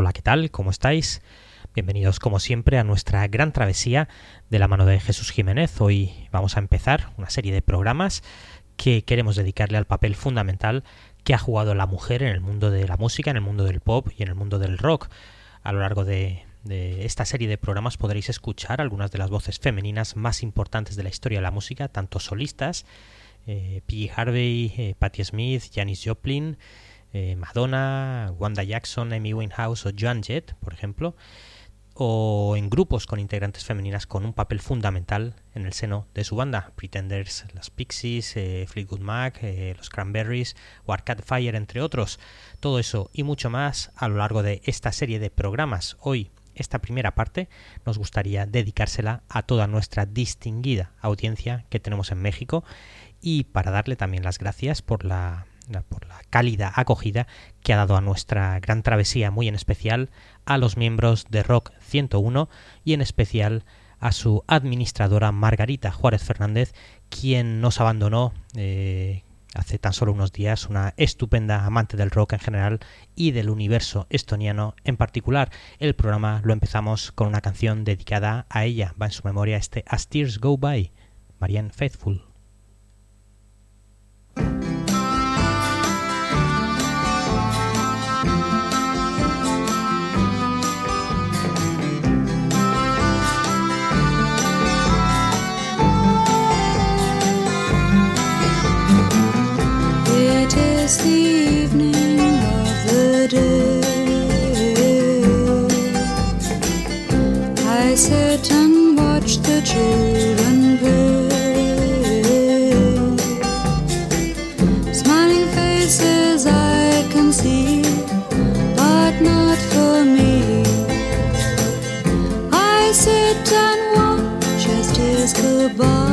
Hola, ¿qué tal? ¿Cómo estáis? Bienvenidos como siempre a nuestra gran travesía de la mano de Jesús Jiménez. Hoy vamos a empezar una serie de programas que queremos dedicarle al papel fundamental que ha jugado la mujer en el mundo de la música, en el mundo del pop y en el mundo del rock. A lo largo de, esta serie de programas podréis escuchar algunas de las voces femeninas más importantes de la historia de la música, tanto solistas, eh, Peggy Harvey, eh, Patti Smith, Janis Joplin, eh, Madonna, Wanda Jackson, Amy Winehouse o Joan Jett, por ejemplo, o en grupos con integrantes femeninas con un papel fundamental en el seno de su banda, Pretenders, las Pixies, eh, Fleetwood Mac, eh, los Cranberries o Arcade Fire, entre otros. Todo eso y mucho más a lo largo de esta serie de programas. Hoy, esta primera parte, nos gustaría dedicársela a toda nuestra distinguida audiencia que tenemos en México y para darle también las gracias por la por la cálida acogida que ha dado a nuestra gran travesía, muy en especial a los miembros de Rock 101 y en especial a su administradora Margarita Juárez Fernández, quien nos abandonó eh, hace tan solo unos días, una estupenda amante del rock en general y del universo estoniano en particular. El programa lo empezamos con una canción dedicada a ella, va en su memoria este As Tears Go By, Marianne Faithful. goodbye.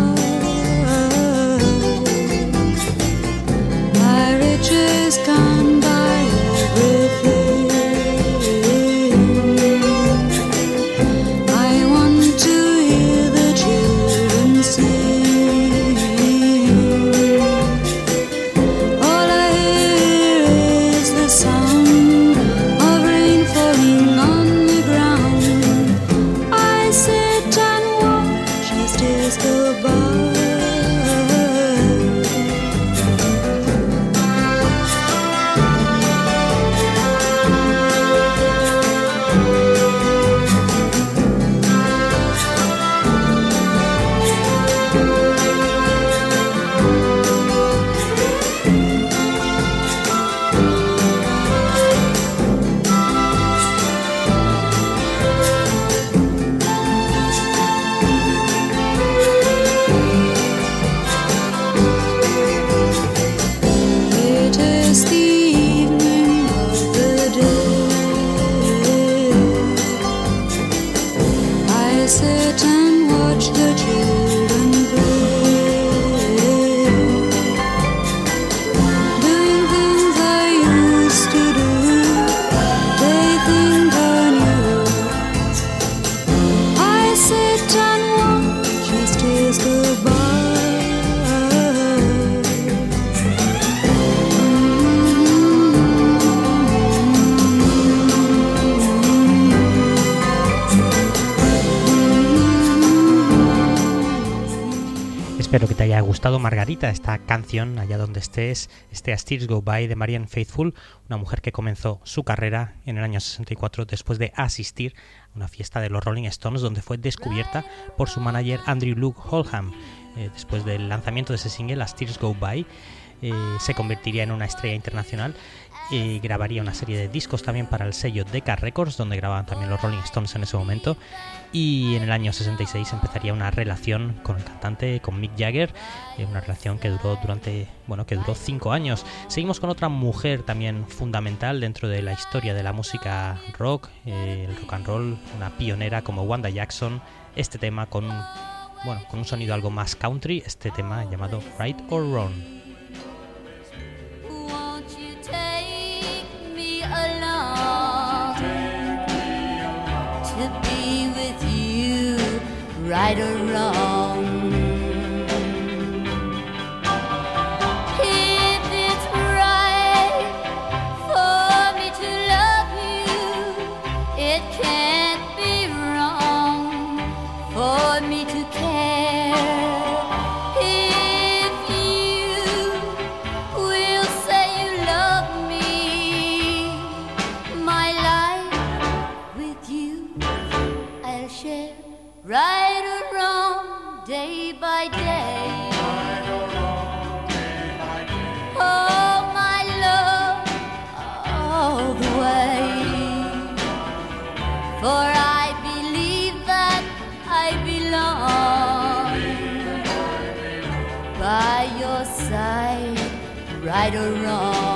Esta canción, allá donde estés, este Tears Go By de Marianne Faithful, una mujer que comenzó su carrera en el año 64 después de asistir a una fiesta de los Rolling Stones donde fue descubierta por su manager Andrew Luke Holham. Eh, después del lanzamiento de ese single, Tears Go By, eh, se convertiría en una estrella internacional y grabaría una serie de discos también para el sello Decca Records, donde grababan también los Rolling Stones en ese momento. Y en el año 66 empezaría una relación con el cantante, con Mick Jagger, eh, una relación que duró durante, bueno, que duró cinco años. Seguimos con otra mujer también fundamental dentro de la historia de la música rock, eh, el rock and roll, una pionera como Wanda Jackson. Este tema con, bueno, con un sonido algo más country, este tema llamado Right or Wrong. Right or wrong. Right or wrong.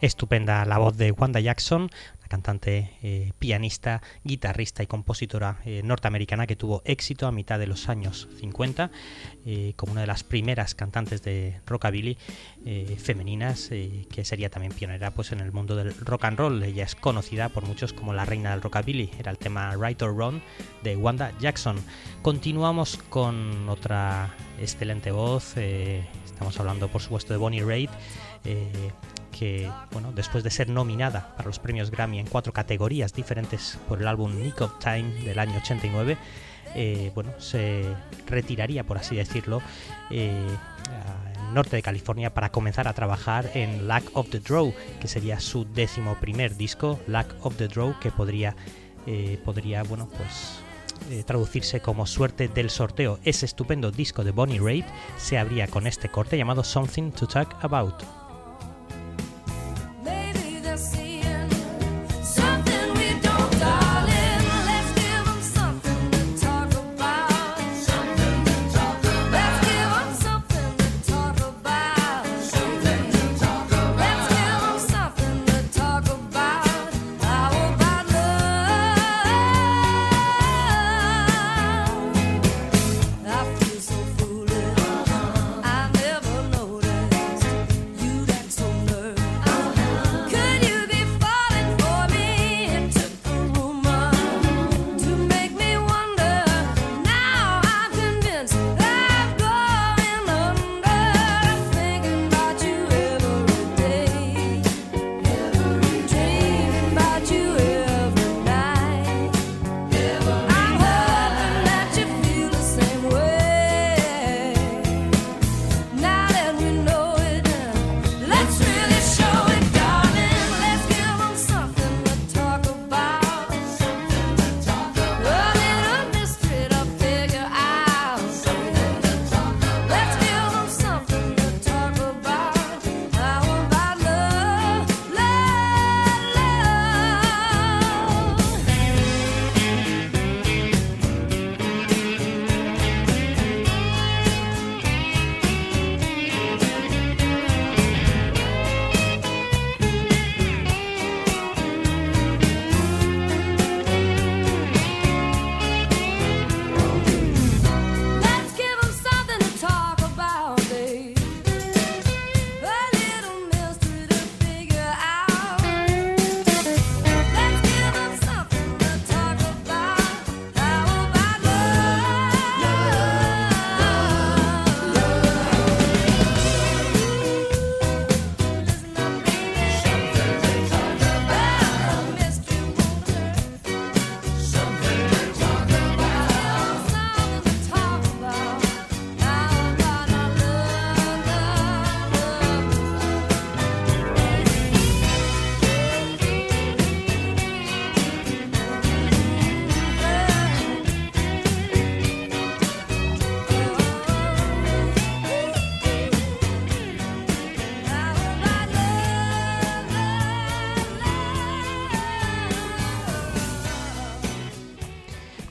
Estupenda la voz de Wanda Jackson, cantante, eh, pianista, guitarrista y compositora eh, norteamericana que tuvo éxito a mitad de los años 50 eh, como una de las primeras cantantes de rockabilly femeninas que sería también pionera pues en el mundo del rock and roll. Ella es conocida por muchos como la reina del rockabilly. Era el tema Right or Wrong de Wanda Jackson. Continuamos con otra excelente voz. estamos hablando por supuesto de Bonnie Raitt. Que bueno, después de ser nominada para los premios Grammy en cuatro categorías diferentes por el álbum Nick of Time del año 89, eh, bueno, se retiraría, por así decirlo, eh, al norte de California para comenzar a trabajar en Lack of the Draw, que sería su décimo primer disco, Lack of the Draw, que podría, eh, podría bueno, pues eh, traducirse como suerte del sorteo. Ese estupendo disco de Bonnie Raitt se abría con este corte llamado Something to Talk About.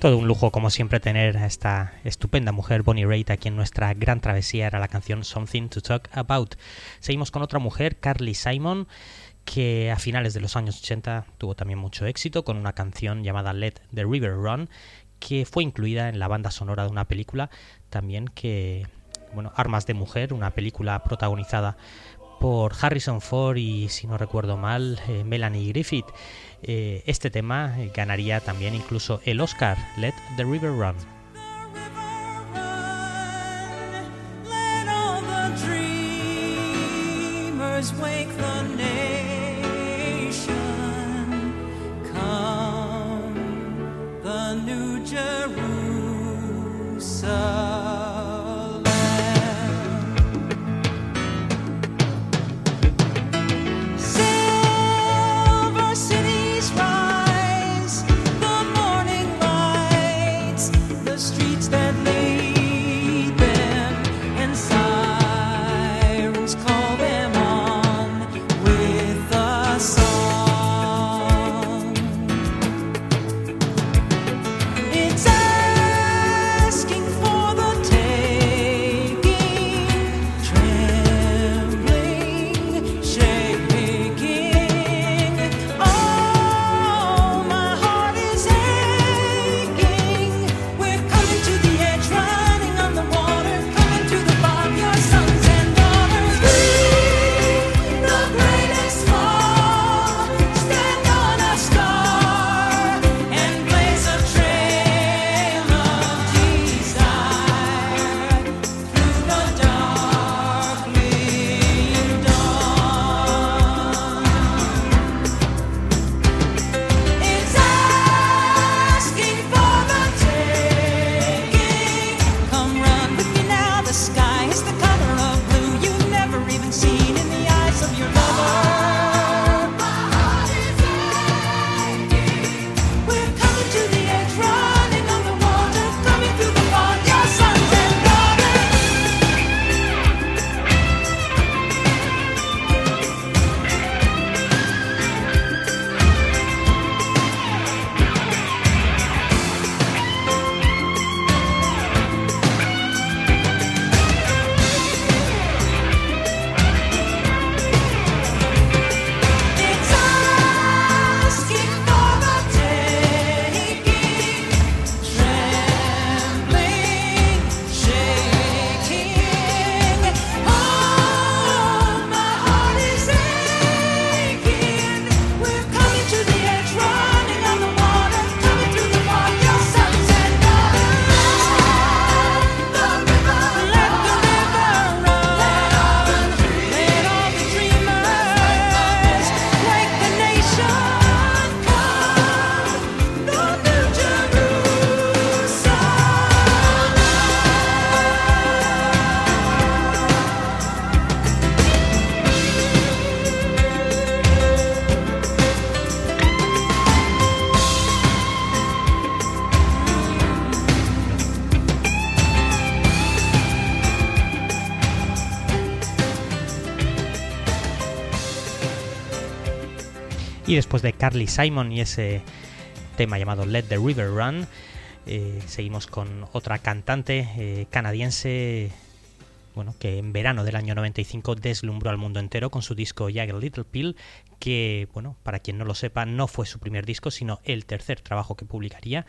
Todo un lujo, como siempre, tener a esta estupenda mujer, Bonnie Raitt, aquí en nuestra gran travesía. Era la canción Something to Talk About. Seguimos con otra mujer, Carly Simon, que a finales de los años 80 tuvo también mucho éxito con una canción llamada Let the River Run, que fue incluida en la banda sonora de una película también que, bueno, Armas de Mujer, una película protagonizada por Harrison Ford y, si no recuerdo mal, eh, Melanie Griffith. Eh, este tema eh, ganaría también incluso el Oscar, Let the River Run. Después de Carly Simon y ese tema llamado Let the River Run, eh, seguimos con otra cantante eh, canadiense bueno, que en verano del año 95 deslumbró al mundo entero con su disco Jagged Little Pill, que, bueno, para quien no lo sepa, no fue su primer disco, sino el tercer trabajo que publicaría,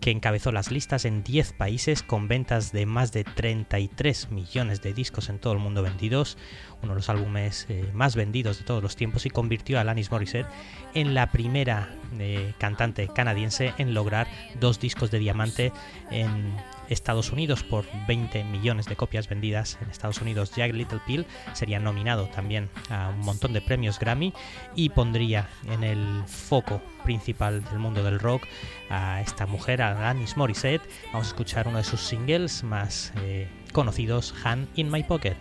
que encabezó las listas en 10 países con ventas de más de 33 millones de discos en todo el mundo vendidos, uno de los álbumes eh, más vendidos de todos los tiempos y convirtió a Alanis Morissette en la primera eh, cantante canadiense en lograr dos discos de diamante en Estados Unidos por 20 millones de copias vendidas en Estados Unidos. Jack Little Pill sería nominado también a un montón de premios Grammy y pondría en el foco principal del mundo del rock a esta mujer, a Alanis Morissette. Vamos a escuchar uno de sus singles más eh, conocidos, Hand in My Pocket.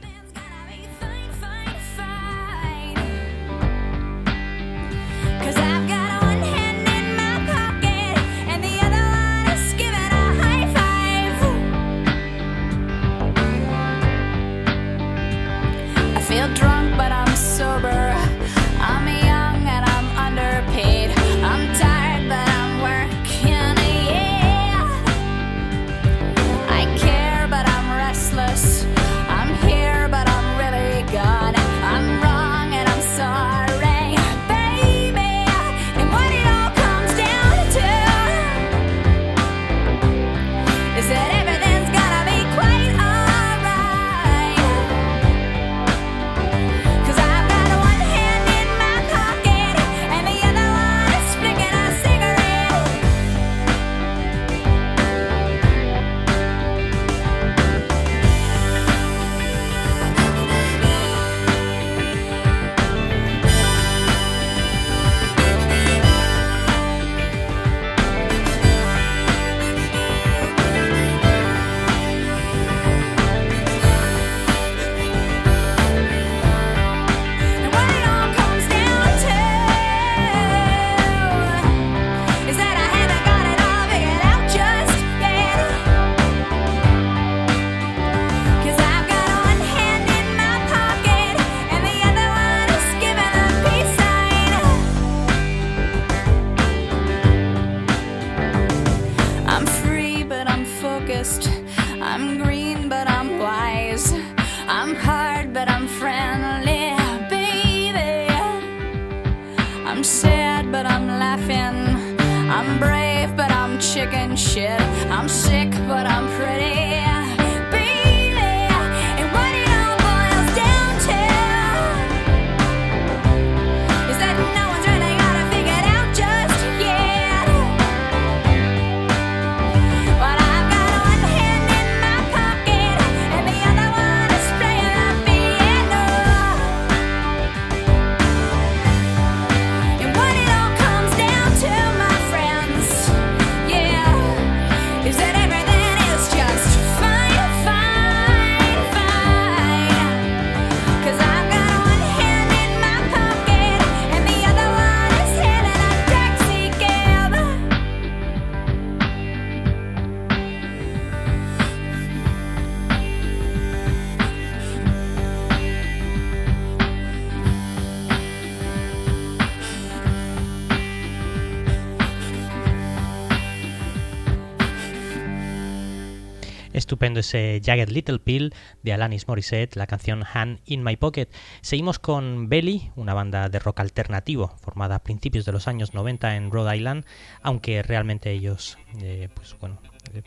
estupendo ese Jagged Little Pill de Alanis Morissette, la canción Hand in My Pocket. Seguimos con Belly, una banda de rock alternativo formada a principios de los años 90 en Rhode Island, aunque realmente ellos, eh, pues bueno. Eh,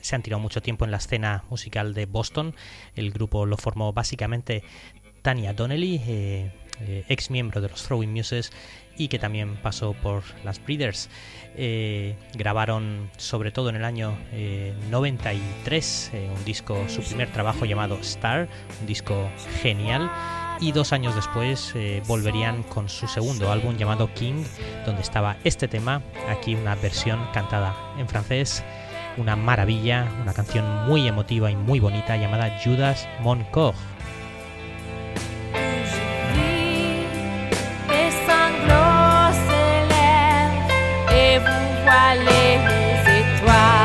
se han tirado mucho tiempo en la escena musical de Boston. El grupo lo formó básicamente Tania Donnelly, eh, ex miembro de los Throwing Muses, y que también pasó por las Breeders. Eh, grabaron sobre todo en el año eh, 93 eh, un disco, su primer trabajo llamado Star, un disco genial. Y dos años después volverían con su segundo álbum llamado King, donde estaba este tema, aquí una versión cantada en francés, una maravilla, una canción muy emotiva y muy bonita llamada Judas Moncourt. étoilées, les étoiles.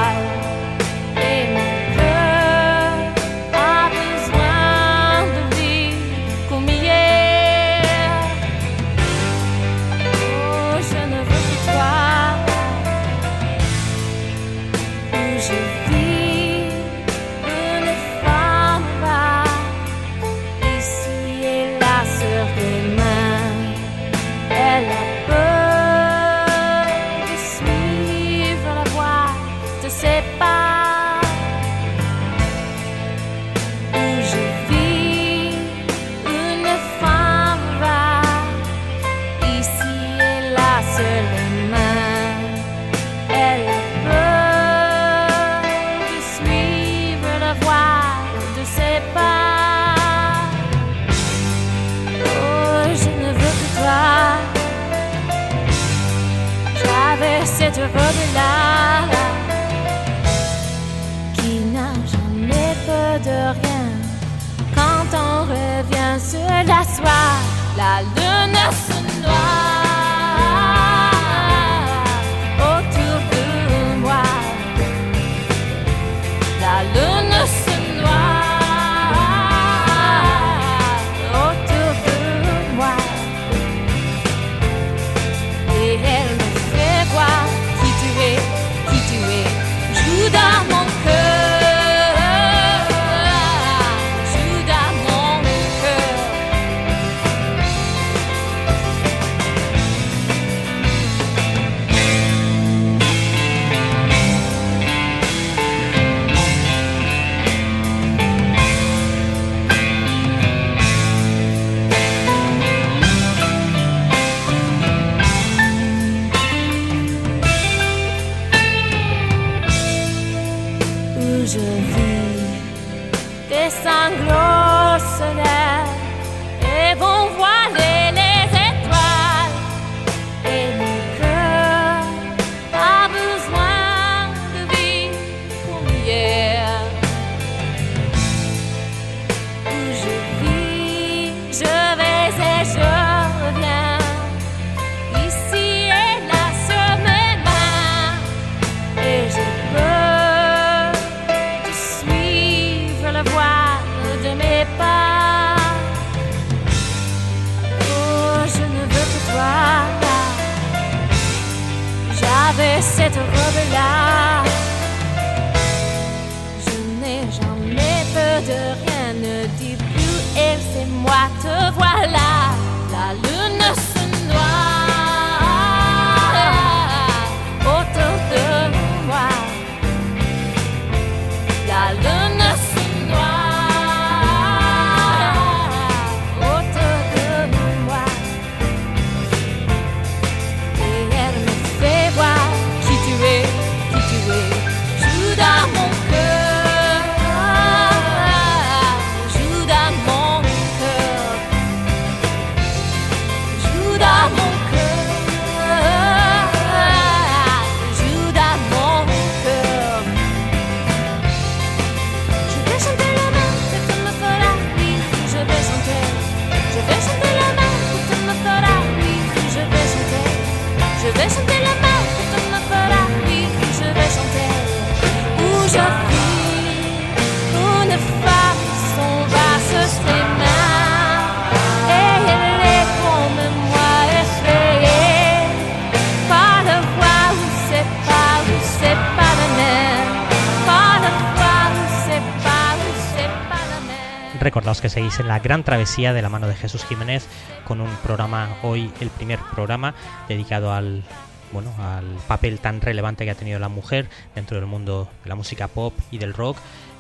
Seguís en la gran travesía de la mano de Jesús Jiménez con un programa hoy, el primer programa dedicado al bueno, al papel tan relevante que ha tenido la mujer dentro del mundo de la música pop y del rock.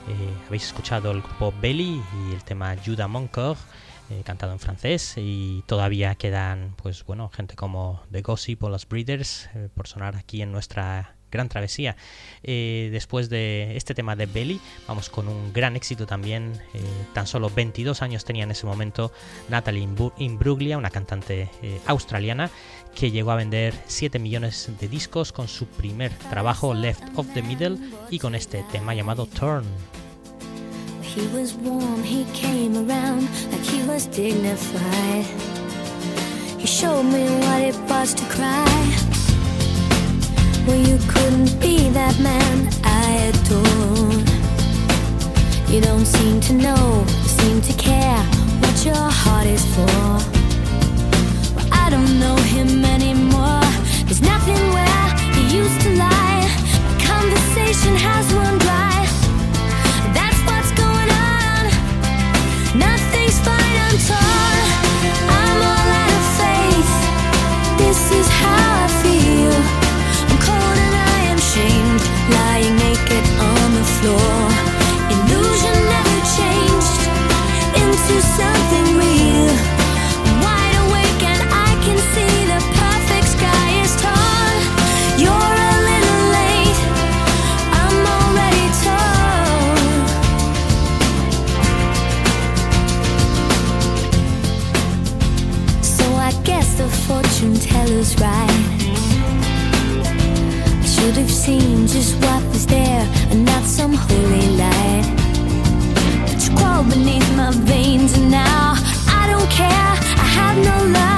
Eh, habéis escuchado el grupo Belly y el tema Judas Moncoeur, eh, cantado en francés, y todavía quedan, pues bueno, gente como The Gossip o los Breeders eh, por sonar aquí en nuestra gran travesía. Eh, después de este tema de Belly, vamos con un gran éxito también. eh, tan solo 22 años tenía en ese momento Natalie Imbruglia, una cantante eh, australiana que llegó a vender 7 millones de discos con su primer trabajo Left of the Middle y con este tema llamado Turn. Well, you couldn't be that man I adore. You don't seem to know, you seem to care what your heart is for. Well, I don't know him anymore. There's nothing where he used to lie. Conversation has run dry. That's what's going on. Nothing's fine, I'm torn. Should have seen just what was there and not some holy light. Beneath my veins and now I don't care. I have no luck.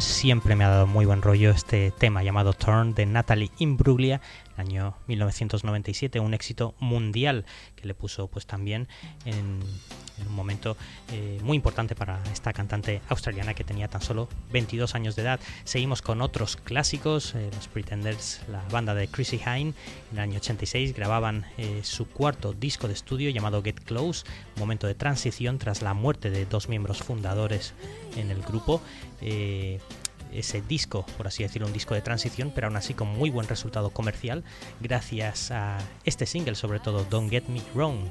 Siempre me ha dado muy buen rollo, este tema llamado Turn de Natalie Imbruglia, año 1997, un éxito mundial que le puso pues también en, en un momento eh, muy importante para esta cantante australiana que tenía tan solo 22 años de edad. Seguimos con otros clásicos, eh, los Pretenders, la banda de Chrissy Hine, en el año 86 grababan eh, su cuarto disco de estudio llamado Get Close, momento de transición tras la muerte de dos miembros fundadores en el grupo. Ese disco, por así decirlo, un disco de transición, pero aún así con muy buen resultado comercial, gracias a este single, sobre todo Don't Get Me Wrong.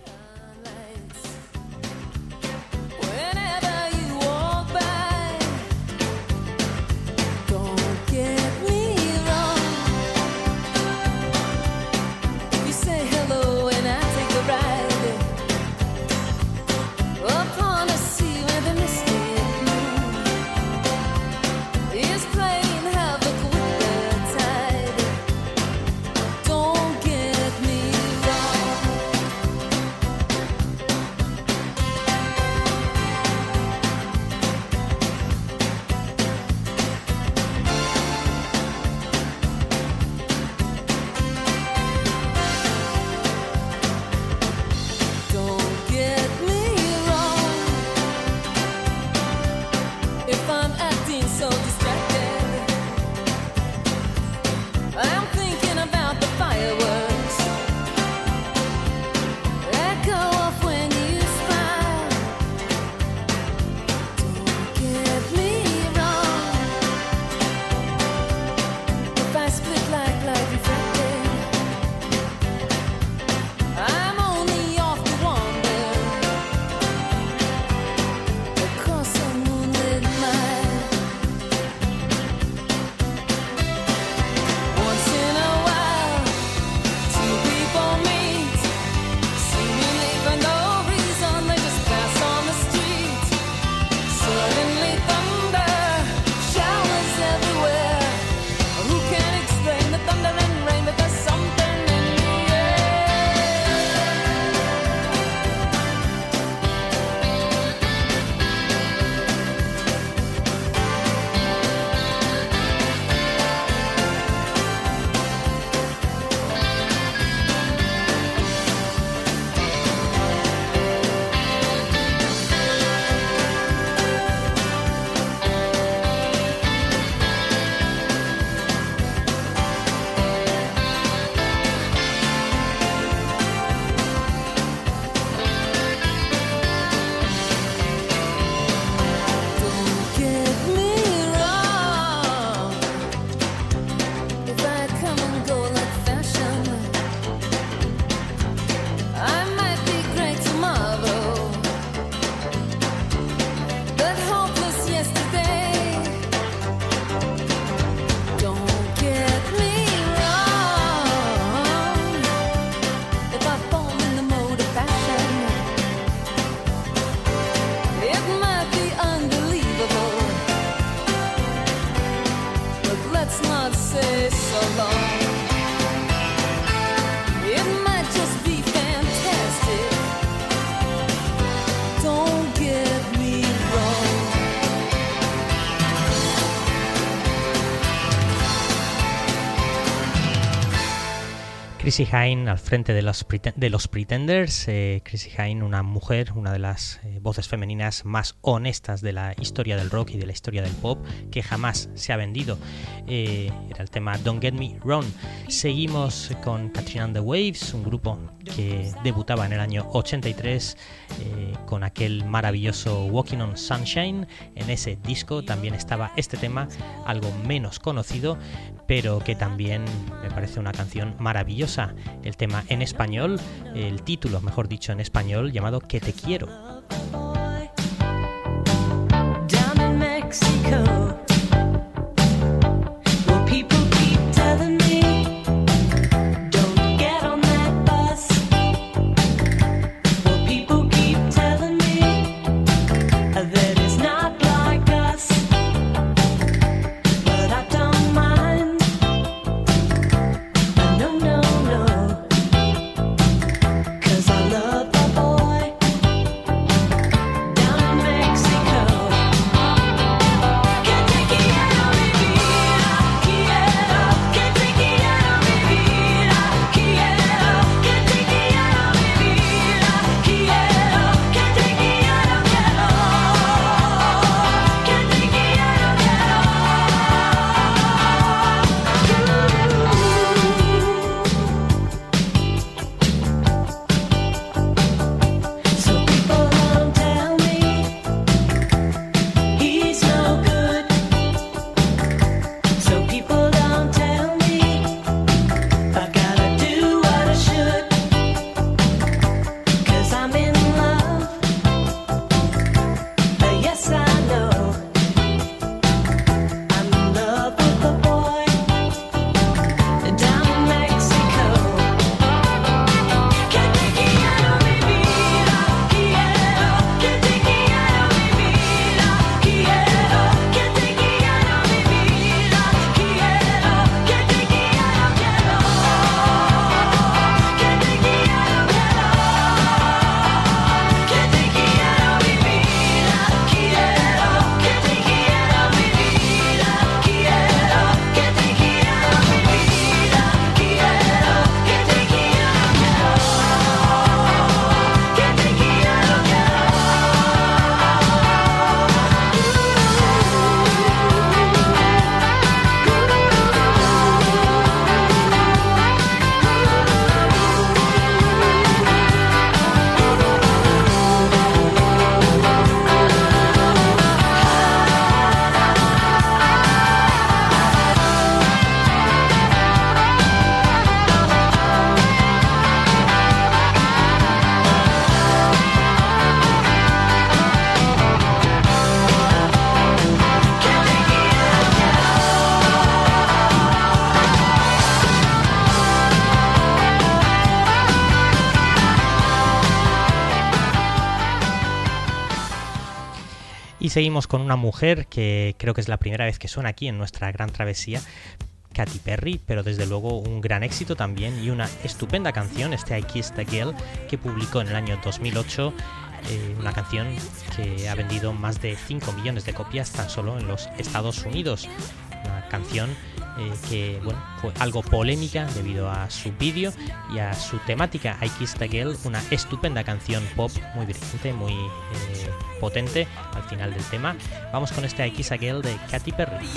Chrissy Hine al frente de los, de los Pretenders. eh, Chrissy Hine, una mujer, una de las eh, voces femeninas más honestas de la historia del rock y de la historia del pop, que jamás se ha vendido. Eh, era el tema Don't Get Me Wrong. Seguimos con Katrina and the Waves, un grupo que debutaba en el año 83 eh, con aquel maravilloso Walking on Sunshine. En ese disco también estaba este tema, algo menos conocido, pero que también me parece una canción maravillosa. El tema en español, el título, mejor dicho, en español, llamado Que te quiero. Seguimos con una mujer que creo que es la primera vez que suena aquí en nuestra gran travesía, Katy Perry, pero desde luego un gran éxito también y una estupenda canción, este I Kissed a Girl, que publicó en el año 2008, eh, una canción que ha vendido más de 5 millones de copias tan solo en los Estados Unidos. Una canción eh, que bueno, fue algo polémica debido a su vídeo y a su temática I Kissed a Girl, una estupenda canción pop muy brillante, muy eh, potente al final del tema. Vamos con este I Kissed a Girl de Katy Perry.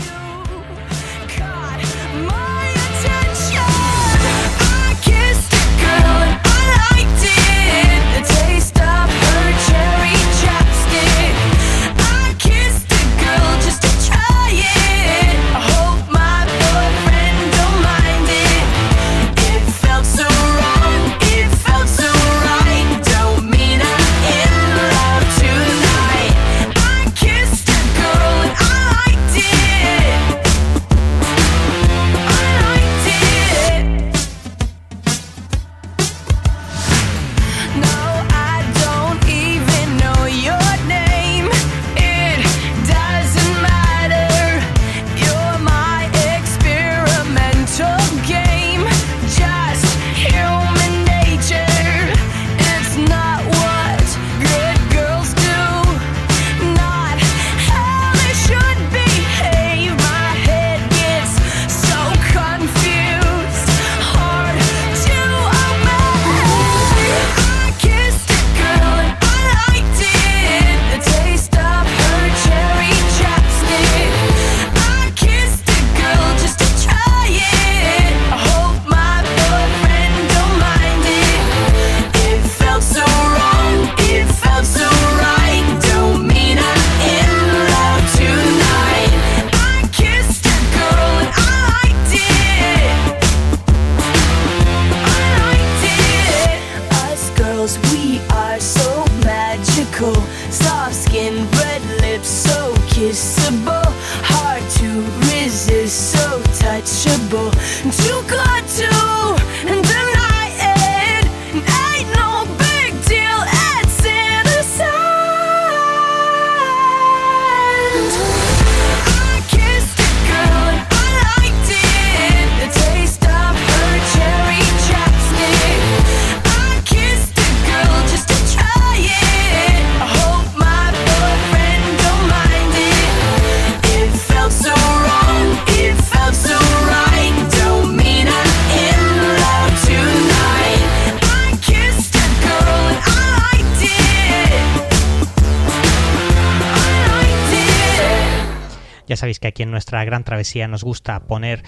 En nuestra gran travesía nos gusta poner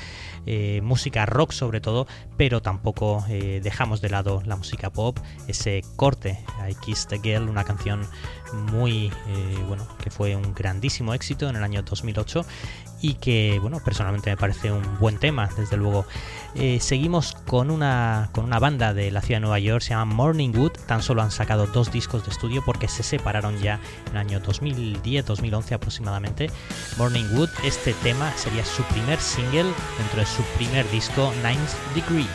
eh, música rock sobre todo, pero tampoco eh, dejamos de lado la música pop. Ese corte, I Kissed a Girl, una canción muy, eh, bueno, que fue un grandísimo éxito en el año 2008 y que, bueno, personalmente me parece un buen tema, desde luego. Eh, seguimos con una, con una banda de la ciudad de Nueva York, se llama Morning Wood, tan solo han sacado dos discos de estudio porque se separaron ya en el año 2010-2011 aproximadamente. Morning Wood, este tema sería su primer single dentro de su primer disco, Ninth Degree.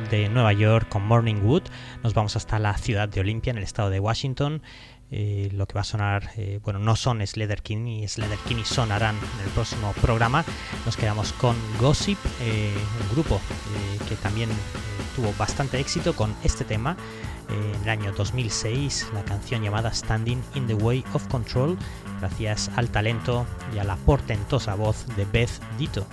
De Nueva York con Morning Wood nos vamos hasta la ciudad de Olympia en el estado de Washington. Eh, lo que va a sonar, eh, bueno, no son Sleder Kinney, Sleder Kinney sonarán en el próximo programa. Nos quedamos con Gossip, eh, un grupo eh, que también tuvo bastante éxito con este tema. en el año 2006, la canción llamada Standing in the Way of Control, gracias al talento y a la portentosa voz de Beth Ditto.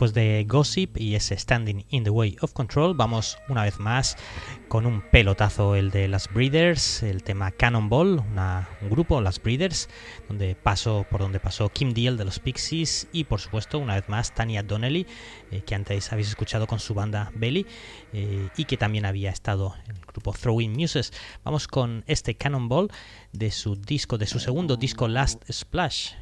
Después de Gossip y ese Standing in the Way of Control, vamos una vez más con un pelotazo, el de las Breeders, el tema Cannonball, un grupo, las Breeders, donde pasó, por donde pasó Kim Deal de los Pixies y por supuesto una vez más Tanya Donnelly, eh, que antes habéis escuchado con su banda Belly eh, y que también había estado en el grupo Throwing Muses. Vamos con este Cannonball de su disco, de su segundo disco Last Splash.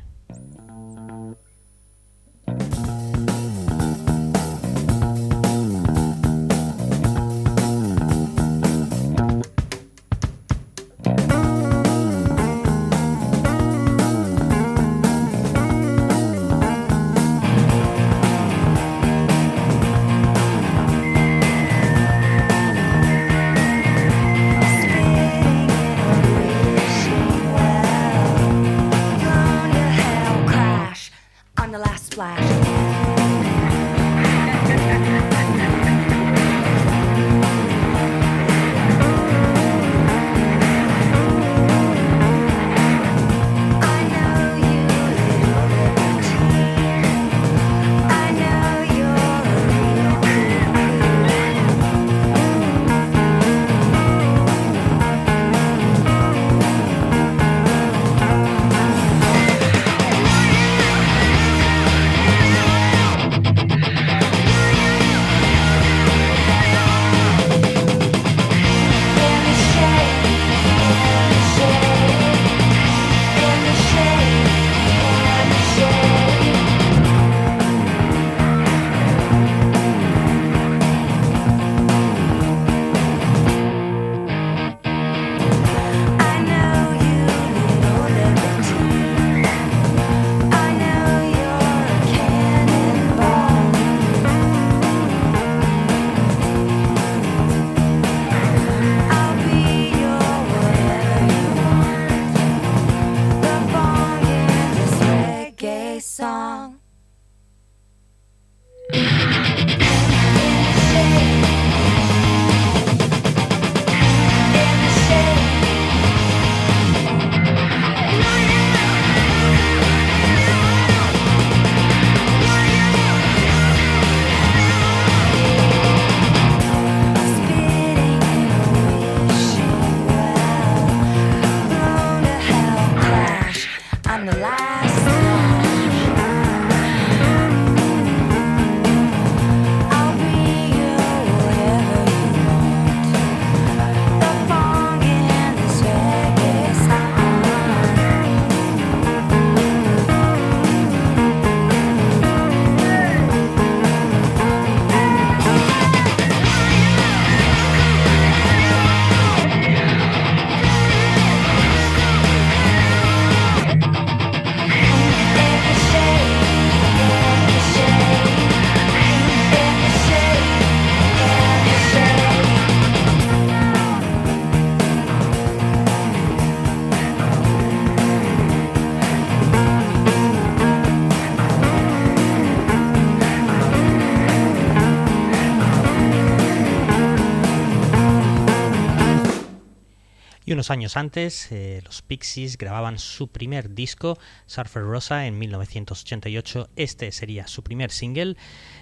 Años antes, eh, los Pixies grababan su primer disco, Surfer Rosa, en 1988. Este sería su primer single,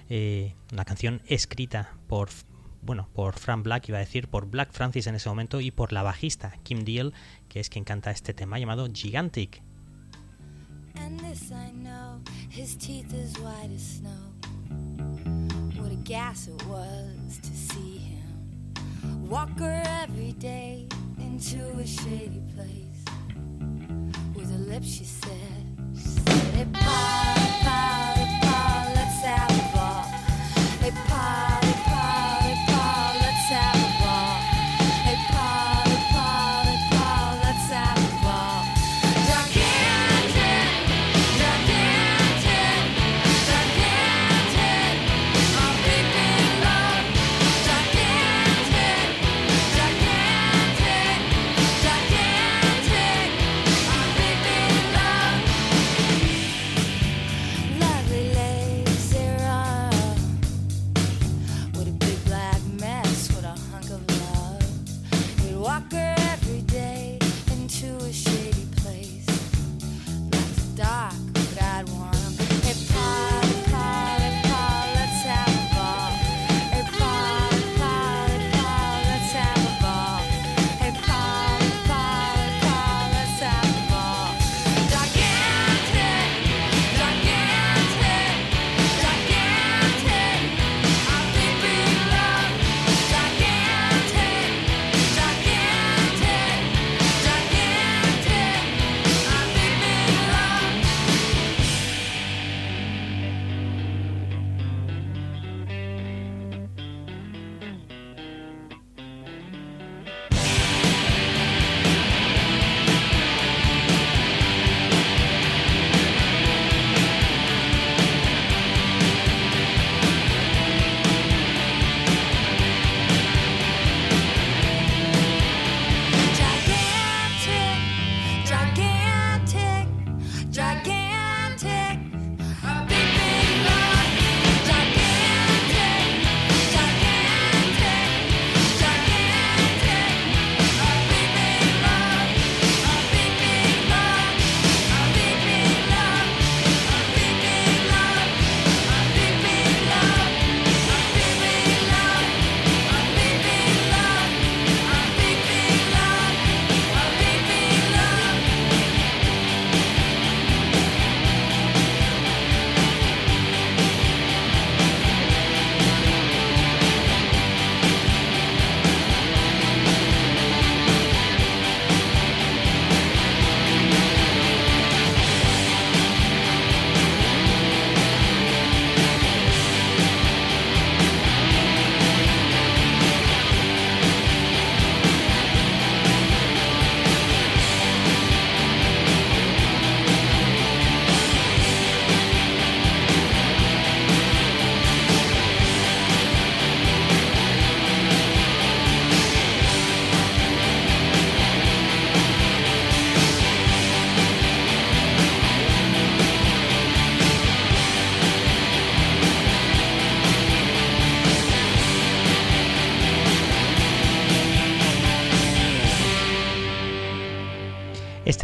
eh, una canción escrita por, bueno, por Frank Black, iba a decir, por Black Francis en ese momento y por la bajista Kim Deal, que es quien canta este tema llamado Gigantic. His teeth as white as snow. What a gas it was to see him walk her every day into a shady place. With her lips, she said, she said, Hey, Paul, hey, Paul, let's have a ball. Hey, Paul,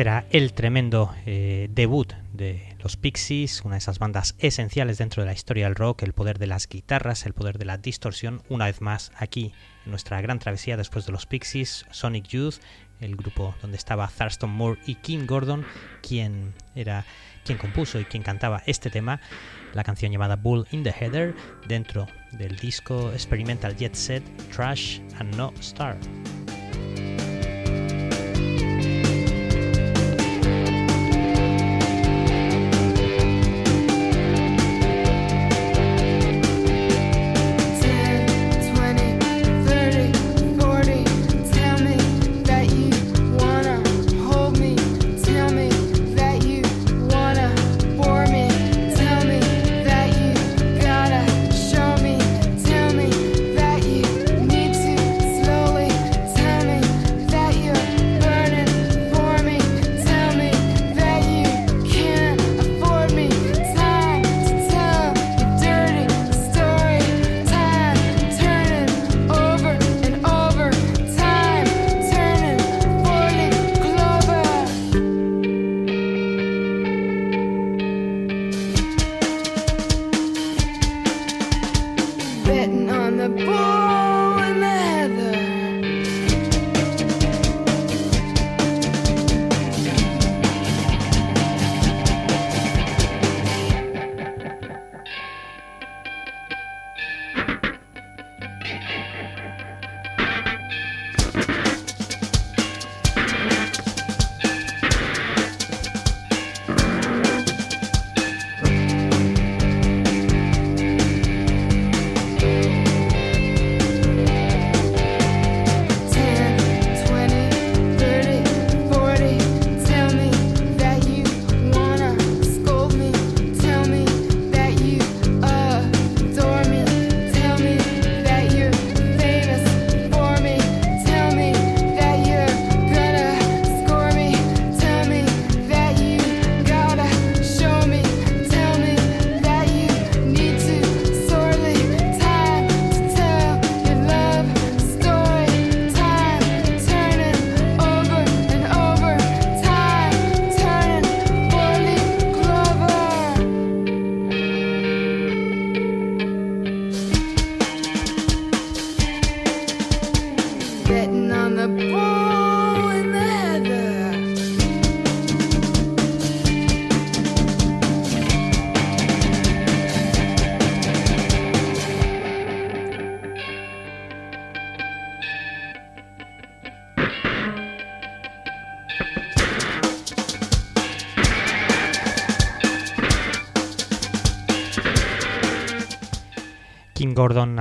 Era el tremendo eh, debut de los Pixies, una de esas bandas esenciales dentro de la historia del rock, el poder de las guitarras, el poder de la distorsión, una vez más aquí en nuestra gran travesía después de los Pixies, Sonic Youth, el grupo donde estaba Thurston Moore y Kim Gordon, quien era quien compuso y quien cantaba este tema, la canción llamada Bull in the Heather, dentro del disco Experimental Jet Set, Trash and No Star.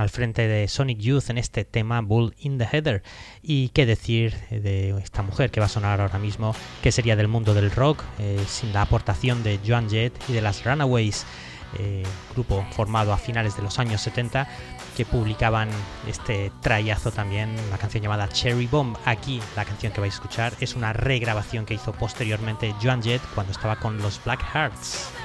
Al frente de Sonic Youth en este tema Bull in the Heather. Y qué decir de esta mujer que va a sonar ahora mismo, que sería del mundo del rock, eh, sin la aportación de Joan Jett y de las Runaways, eh, grupo formado a finales de los años 70 que publicaban este trayazo también, la canción llamada Cherry Bomb. Aquí la canción que vais a escuchar es una regrabación que hizo posteriormente Joan Jett cuando estaba con los Black Hearts.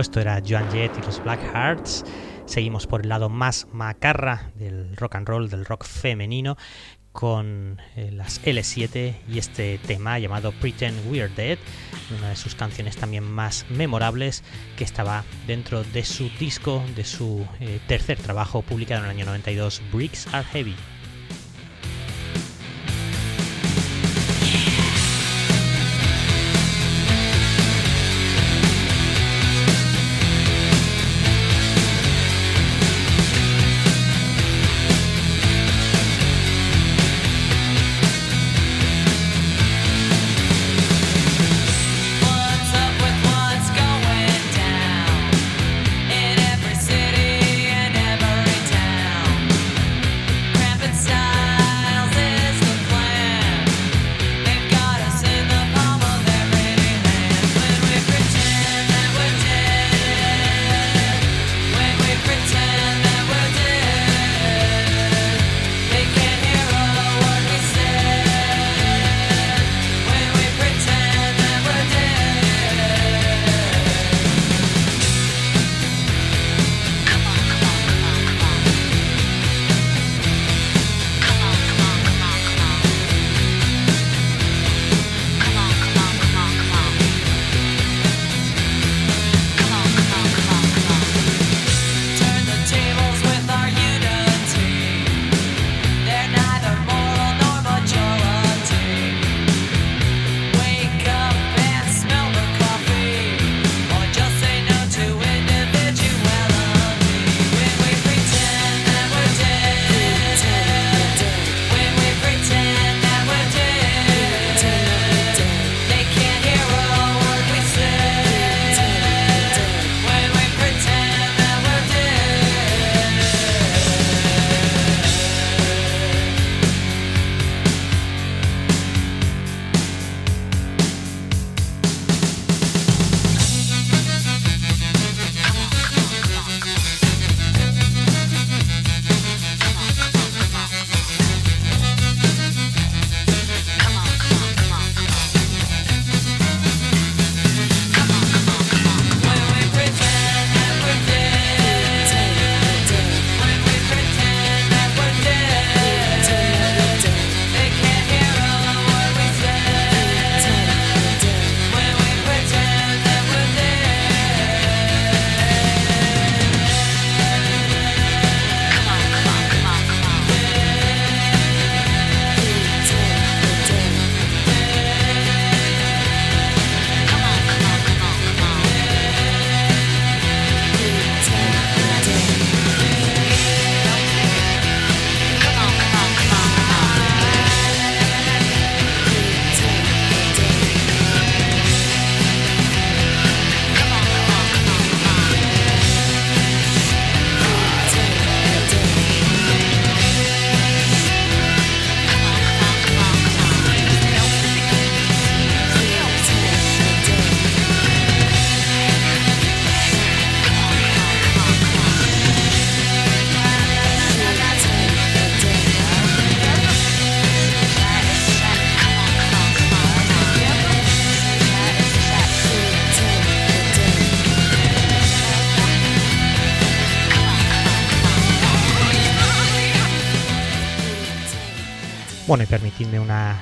Supuesto era Joan Jett y los Black Hearts. Seguimos por el lado más macarra del rock and roll, del rock femenino, con eh, las L7 y este tema llamado Pretend We're Dead, una de sus canciones también más memorables que estaba dentro de su disco, de su eh, tercer trabajo publicado en el año 92, Bricks Are Heavy.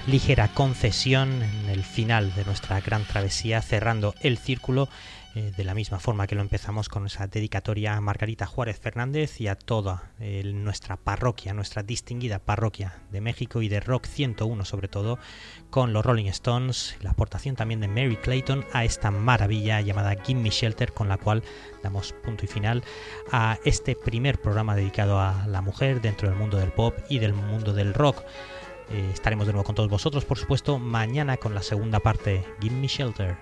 Ligera concesión en el final de nuestra gran travesía, cerrando el círculo eh, de la misma forma que lo empezamos con esa dedicatoria a Margarita Juárez Fernández y a toda eh, nuestra parroquia, nuestra distinguida parroquia de México y de Rock 101 sobre todo, con los Rolling Stones, la aportación también de Mary Clayton a esta maravilla llamada Give Me Shelter, con la cual damos punto y final a este primer programa dedicado a la mujer dentro del mundo del pop y del mundo del rock. Eh, estaremos de nuevo con todos vosotros, por supuesto, mañana con la segunda parte, Give Me Shelter.